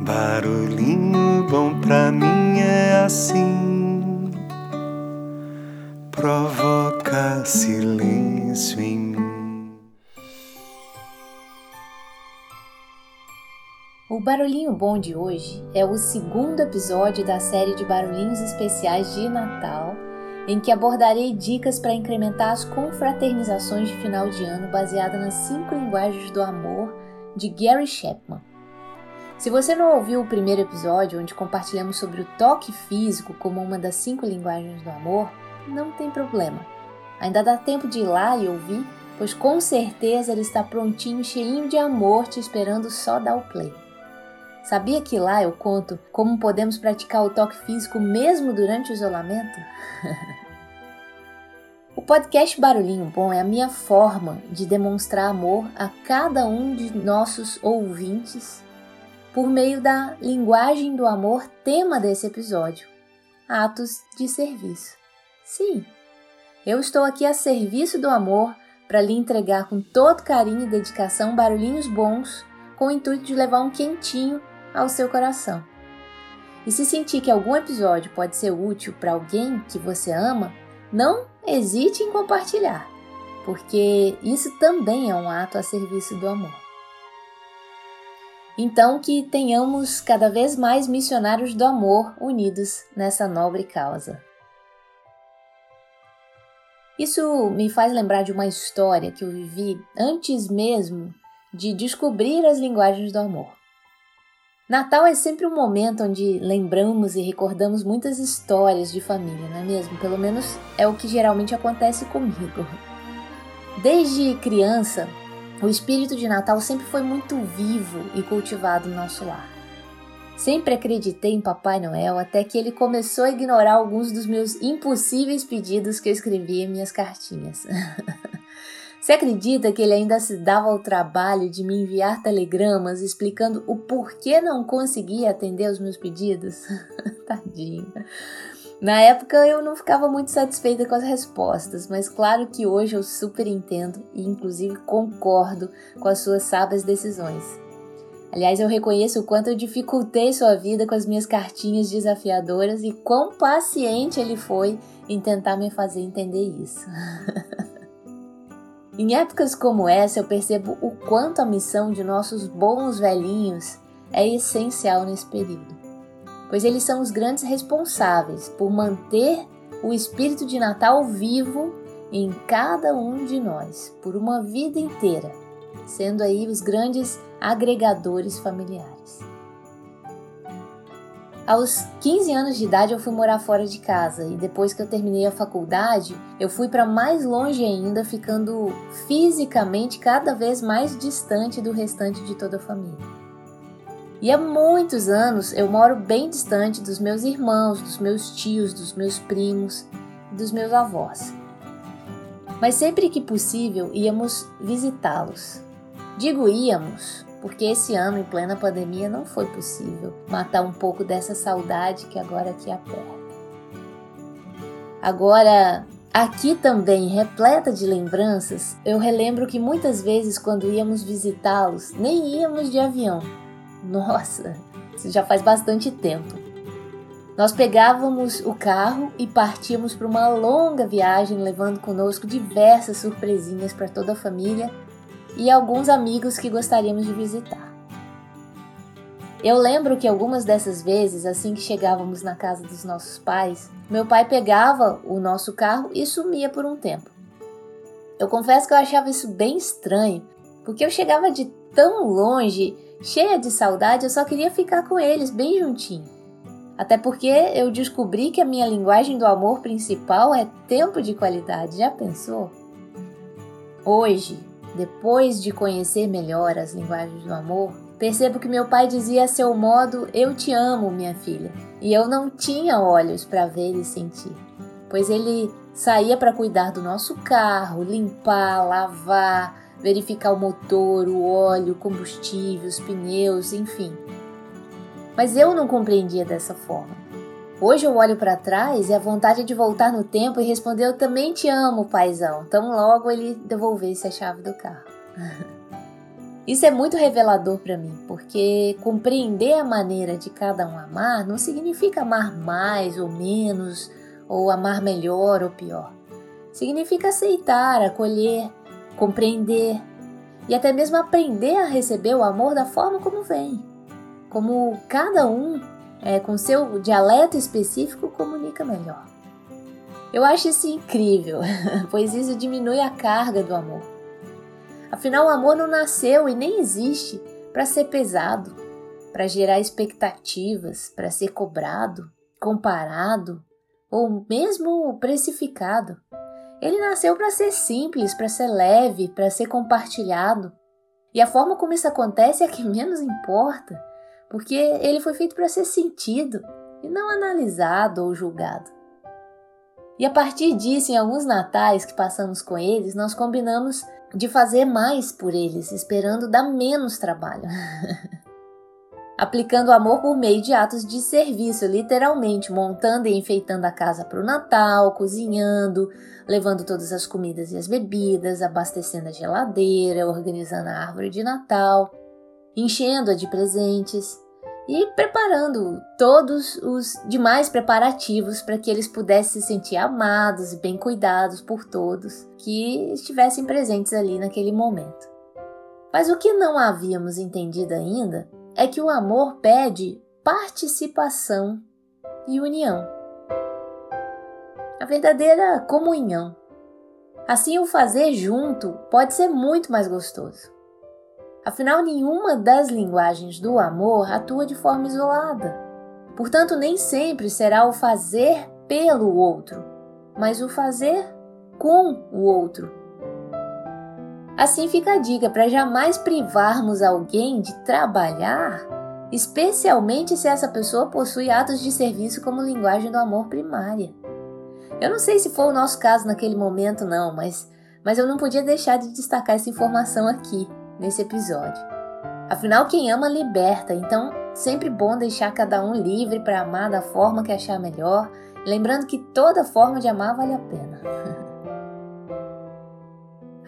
Barulhinho bom pra mim é assim, provoca silêncio em mim. O Barulhinho Bom de hoje é o segundo episódio da série de barulhinhos especiais de Natal, em que abordarei dicas para incrementar as confraternizações de final de ano baseada nas cinco linguagens do amor de Gary Chapman. Se você não ouviu o primeiro episódio, onde compartilhamos sobre o toque físico como uma das cinco linguagens do amor, não tem problema. Ainda dá tempo de ir lá e ouvir, pois com certeza ele está prontinho, cheinho de amor, te esperando só dar o play. Sabia que lá eu conto como podemos praticar o toque físico mesmo durante o isolamento? o podcast Barulhinho Bom é a minha forma de demonstrar amor a cada um de nossos ouvintes por meio da linguagem do amor, tema desse episódio: atos de serviço. Sim, eu estou aqui a serviço do amor para lhe entregar com todo carinho e dedicação barulhinhos bons, com o intuito de levar um quentinho ao seu coração. E se sentir que algum episódio pode ser útil para alguém que você ama, não hesite em compartilhar, porque isso também é um ato a serviço do amor. Então, que tenhamos cada vez mais missionários do amor unidos nessa nobre causa. Isso me faz lembrar de uma história que eu vivi antes mesmo de descobrir as linguagens do amor. Natal é sempre um momento onde lembramos e recordamos muitas histórias de família, não é mesmo? Pelo menos é o que geralmente acontece comigo. Desde criança, o espírito de Natal sempre foi muito vivo e cultivado no nosso lar. Sempre acreditei em Papai Noel até que ele começou a ignorar alguns dos meus impossíveis pedidos que eu escrevia em minhas cartinhas. Você acredita que ele ainda se dava ao trabalho de me enviar telegramas explicando o porquê não conseguia atender os meus pedidos? Tadinho. Na época eu não ficava muito satisfeita com as respostas, mas claro que hoje eu super entendo e inclusive concordo com as suas sábias decisões. Aliás, eu reconheço o quanto eu dificultei sua vida com as minhas cartinhas desafiadoras e quão paciente ele foi em tentar me fazer entender isso. em épocas como essa, eu percebo o quanto a missão de nossos bons velhinhos é essencial nesse período pois eles são os grandes responsáveis por manter o espírito de Natal vivo em cada um de nós por uma vida inteira, sendo aí os grandes agregadores familiares. Aos 15 anos de idade eu fui morar fora de casa e depois que eu terminei a faculdade, eu fui para mais longe ainda, ficando fisicamente cada vez mais distante do restante de toda a família. E há muitos anos eu moro bem distante dos meus irmãos, dos meus tios, dos meus primos e dos meus avós. Mas sempre que possível íamos visitá-los. Digo íamos, porque esse ano, em plena pandemia, não foi possível matar um pouco dessa saudade que agora aqui aperta. Agora, aqui também, repleta de lembranças, eu relembro que muitas vezes, quando íamos visitá-los, nem íamos de avião nossa, isso já faz bastante tempo. Nós pegávamos o carro e partíamos para uma longa viagem, levando conosco diversas surpresinhas para toda a família e alguns amigos que gostaríamos de visitar. Eu lembro que algumas dessas vezes, assim que chegávamos na casa dos nossos pais, meu pai pegava o nosso carro e sumia por um tempo. Eu confesso que eu achava isso bem estranho, porque eu chegava de tão longe Cheia de saudade, eu só queria ficar com eles bem juntinho. Até porque eu descobri que a minha linguagem do amor principal é tempo de qualidade. Já pensou? Hoje, depois de conhecer melhor as linguagens do amor, percebo que meu pai dizia a seu modo: Eu te amo, minha filha. E eu não tinha olhos para ver e sentir, pois ele saía para cuidar do nosso carro, limpar, lavar, verificar o motor, o óleo, combustível, os pneus, enfim. Mas eu não compreendia dessa forma. Hoje eu olho para trás e a vontade de voltar no tempo e responder eu também te amo, paizão. Tão logo ele devolvesse a chave do carro. Isso é muito revelador para mim, porque compreender a maneira de cada um amar não significa amar mais ou menos, ou amar melhor ou pior. Significa aceitar, acolher, compreender e até mesmo aprender a receber o amor da forma como vem. Como cada um, é, com seu dialeto específico, comunica melhor. Eu acho isso incrível, pois isso diminui a carga do amor Afinal, o amor não nasceu e nem existe para ser pesado, para gerar expectativas, para ser cobrado, comparado ou mesmo precificado. Ele nasceu para ser simples, para ser leve, para ser compartilhado. E a forma como isso acontece é a que menos importa, porque ele foi feito para ser sentido e não analisado ou julgado. E a partir disso, em alguns natais que passamos com eles, nós combinamos de fazer mais por eles, esperando dar menos trabalho. Aplicando amor por meio de atos de serviço, literalmente montando e enfeitando a casa para o Natal, cozinhando, levando todas as comidas e as bebidas, abastecendo a geladeira, organizando a árvore de Natal, enchendo-a de presentes e preparando todos os demais preparativos para que eles pudessem se sentir amados e bem cuidados por todos que estivessem presentes ali naquele momento. Mas o que não havíamos entendido ainda é que o amor pede participação e união. A verdadeira comunhão. Assim, o fazer junto pode ser muito mais gostoso. Afinal, nenhuma das linguagens do amor atua de forma isolada. Portanto, nem sempre será o fazer pelo outro, mas o fazer com o outro. Assim fica a dica para jamais privarmos alguém de trabalhar, especialmente se essa pessoa possui atos de serviço como linguagem do amor primária. Eu não sei se foi o nosso caso naquele momento, não, mas, mas eu não podia deixar de destacar essa informação aqui nesse episódio. Afinal, quem ama liberta, então sempre bom deixar cada um livre para amar da forma que achar melhor, lembrando que toda forma de amar vale a pena.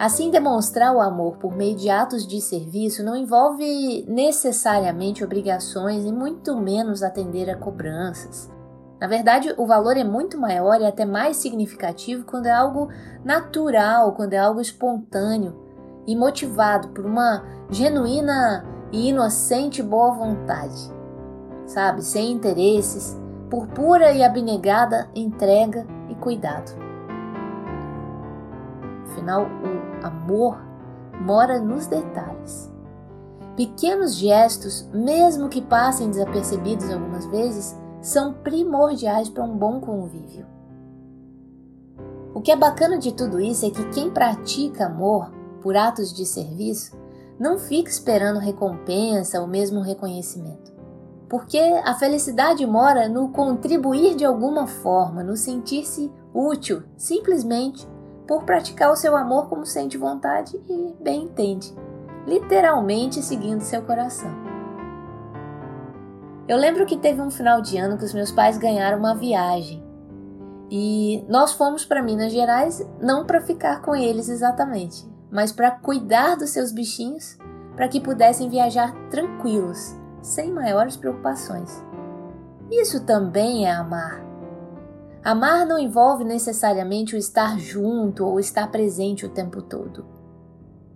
Assim, demonstrar o amor por meio de atos de serviço não envolve necessariamente obrigações e muito menos atender a cobranças. Na verdade, o valor é muito maior e até mais significativo quando é algo natural, quando é algo espontâneo, e motivado por uma genuína e inocente boa vontade, sabe, sem interesses, por pura e abnegada entrega e cuidado. Afinal, o amor mora nos detalhes. Pequenos gestos, mesmo que passem desapercebidos algumas vezes, são primordiais para um bom convívio. O que é bacana de tudo isso é que quem pratica amor por atos de serviço, não fique esperando recompensa ou mesmo reconhecimento. Porque a felicidade mora no contribuir de alguma forma, no sentir-se útil, simplesmente por praticar o seu amor como sente vontade e bem entende, literalmente seguindo seu coração. Eu lembro que teve um final de ano que os meus pais ganharam uma viagem e nós fomos para Minas Gerais não para ficar com eles exatamente, mas para cuidar dos seus bichinhos para que pudessem viajar tranquilos, sem maiores preocupações. Isso também é amar. Amar não envolve necessariamente o estar junto ou estar presente o tempo todo.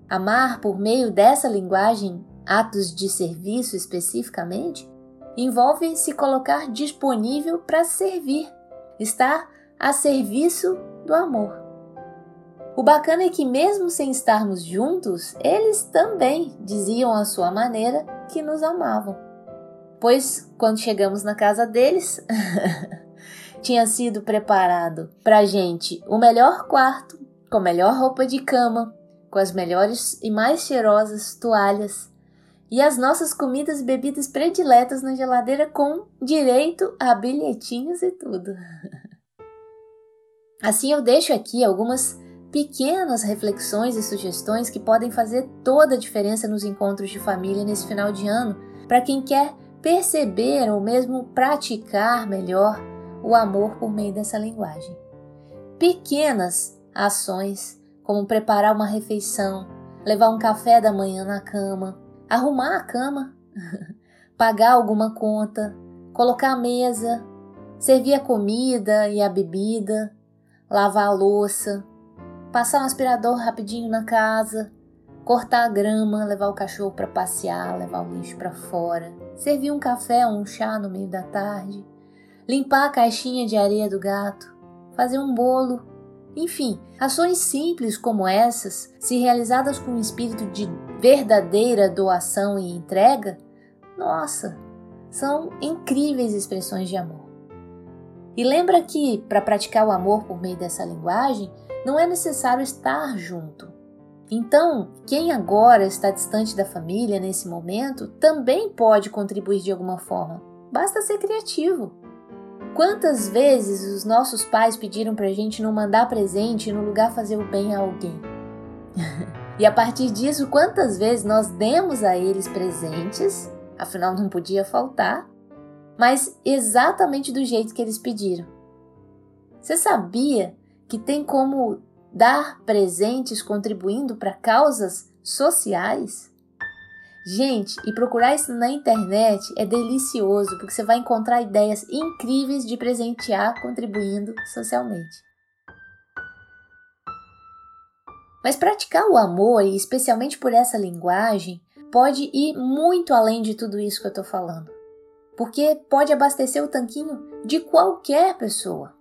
Amar por meio dessa linguagem, atos de serviço especificamente, envolve se colocar disponível para servir, estar a serviço do amor. O bacana é que, mesmo sem estarmos juntos, eles também diziam à sua maneira que nos amavam. Pois, quando chegamos na casa deles, tinha sido preparado para gente o melhor quarto, com a melhor roupa de cama, com as melhores e mais cheirosas toalhas e as nossas comidas e bebidas prediletas na geladeira com direito a bilhetinhos e tudo. Assim eu deixo aqui algumas pequenas reflexões e sugestões que podem fazer toda a diferença nos encontros de família nesse final de ano, para quem quer perceber ou mesmo praticar melhor o amor por meio dessa linguagem. Pequenas ações, como preparar uma refeição, levar um café da manhã na cama, arrumar a cama, pagar alguma conta, colocar a mesa, servir a comida e a bebida, lavar a louça, passar um aspirador rapidinho na casa, cortar a grama, levar o cachorro para passear, levar o lixo para fora, servir um café ou um chá no meio da tarde, limpar a caixinha de areia do gato, fazer um bolo. Enfim, ações simples como essas, se realizadas com um espírito de verdadeira doação e entrega, nossa, são incríveis expressões de amor. E lembra que, para praticar o amor por meio dessa linguagem, não é necessário estar junto. Então, quem agora está distante da família nesse momento também pode contribuir de alguma forma. Basta ser criativo. Quantas vezes os nossos pais pediram para a gente não mandar presente e no lugar fazer o bem a alguém? e a partir disso, quantas vezes nós demos a eles presentes, afinal não podia faltar, mas exatamente do jeito que eles pediram. Você sabia que tem como dar presentes contribuindo para causas sociais? Gente, e procurar isso na internet é delicioso porque você vai encontrar ideias incríveis de presentear contribuindo socialmente. Mas praticar o amor, e especialmente por essa linguagem, pode ir muito além de tudo isso que eu estou falando porque pode abastecer o tanquinho de qualquer pessoa.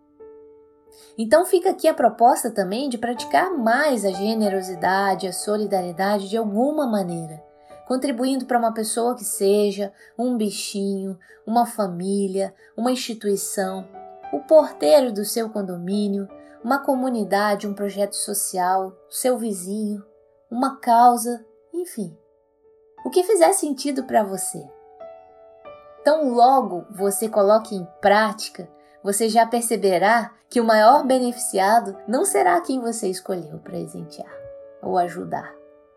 Então fica aqui a proposta também de praticar mais a generosidade, a solidariedade de alguma maneira, contribuindo para uma pessoa que seja, um bichinho, uma família, uma instituição, o porteiro do seu condomínio, uma comunidade, um projeto social, seu vizinho, uma causa, enfim. O que fizer sentido para você. Tão logo você coloque em prática, você já perceberá que o maior beneficiado não será quem você escolheu presentear ou ajudar,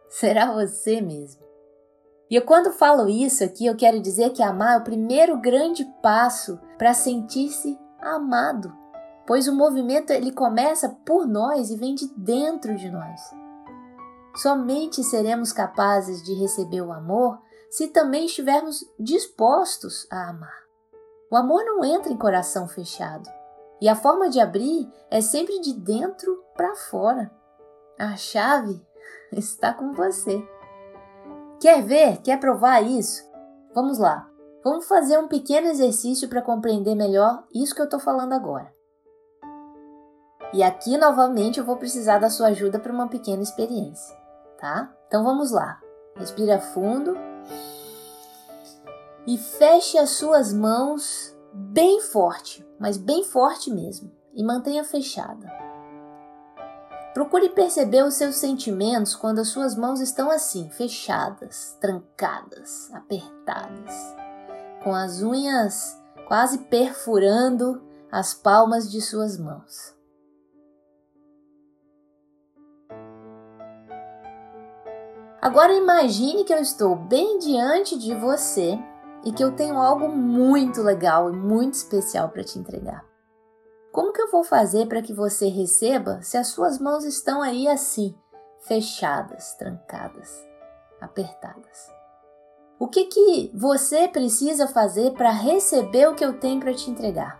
será você mesmo. E eu, quando falo isso aqui, eu quero dizer que amar é o primeiro grande passo para sentir-se amado, pois o movimento ele começa por nós e vem de dentro de nós. Somente seremos capazes de receber o amor se também estivermos dispostos a amar. O amor não entra em coração fechado, e a forma de abrir é sempre de dentro para fora. A chave está com você. Quer ver? Quer provar isso? Vamos lá. Vamos fazer um pequeno exercício para compreender melhor isso que eu estou falando agora. E aqui novamente eu vou precisar da sua ajuda para uma pequena experiência, tá? Então vamos lá. Respira fundo e feche as suas mãos bem forte, mas bem forte mesmo, e mantenha fechada. Procure perceber os seus sentimentos quando as suas mãos estão assim, fechadas, trancadas, apertadas, com as unhas quase perfurando as palmas de suas mãos. Agora imagine que eu estou bem diante de você e que eu tenho algo muito legal e muito especial para te entregar. Como que eu vou fazer para que você receba se as suas mãos estão aí assim, fechadas, trancadas, apertadas? O que que você precisa fazer para receber o que eu tenho para te entregar?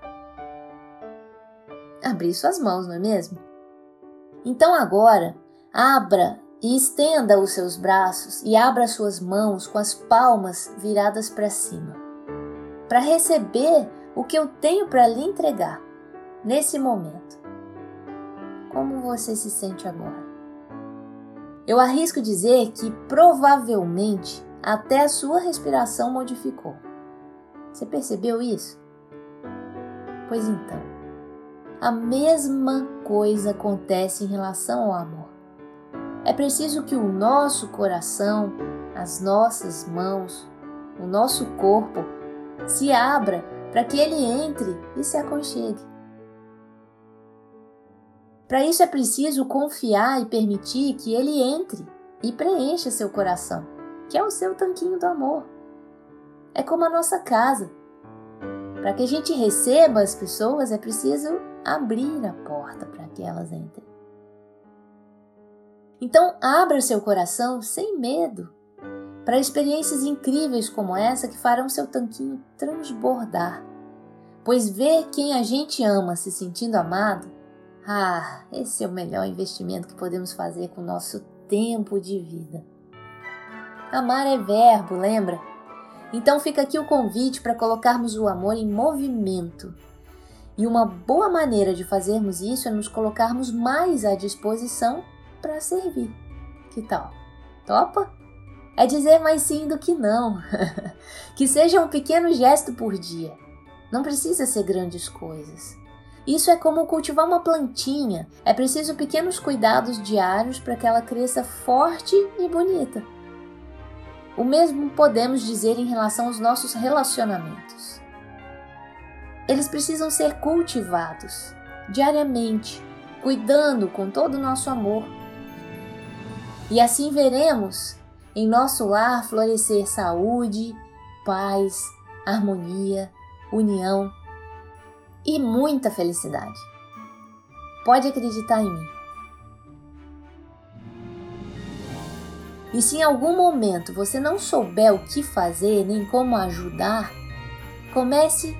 Abrir suas mãos, não é mesmo? Então agora, abra e estenda os seus braços e abra suas mãos com as palmas viradas para cima, para receber o que eu tenho para lhe entregar nesse momento. Como você se sente agora? Eu arrisco dizer que provavelmente até a sua respiração modificou. Você percebeu isso? Pois então, a mesma coisa acontece em relação ao amor. É preciso que o nosso coração, as nossas mãos, o nosso corpo se abra para que ele entre e se aconchegue. Para isso é preciso confiar e permitir que ele entre e preencha seu coração, que é o seu tanquinho do amor. É como a nossa casa. Para que a gente receba as pessoas, é preciso abrir a porta para que elas entrem. Então, abra seu coração sem medo para experiências incríveis como essa que farão seu tanquinho transbordar. Pois ver quem a gente ama se sentindo amado, ah, esse é o melhor investimento que podemos fazer com o nosso tempo de vida. Amar é verbo, lembra? Então fica aqui o convite para colocarmos o amor em movimento. E uma boa maneira de fazermos isso é nos colocarmos mais à disposição para servir. Que tal? Topa? É dizer mais sim do que não. que seja um pequeno gesto por dia. Não precisa ser grandes coisas. Isso é como cultivar uma plantinha. É preciso pequenos cuidados diários para que ela cresça forte e bonita. O mesmo podemos dizer em relação aos nossos relacionamentos. Eles precisam ser cultivados diariamente, cuidando com todo o nosso amor. E assim veremos em nosso lar florescer saúde, paz, harmonia, união e muita felicidade. Pode acreditar em mim. E se em algum momento você não souber o que fazer nem como ajudar, comece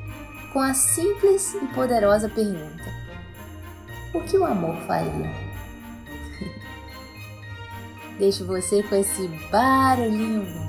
com a simples e poderosa pergunta: O que o amor faria? Deixo você com esse barulhinho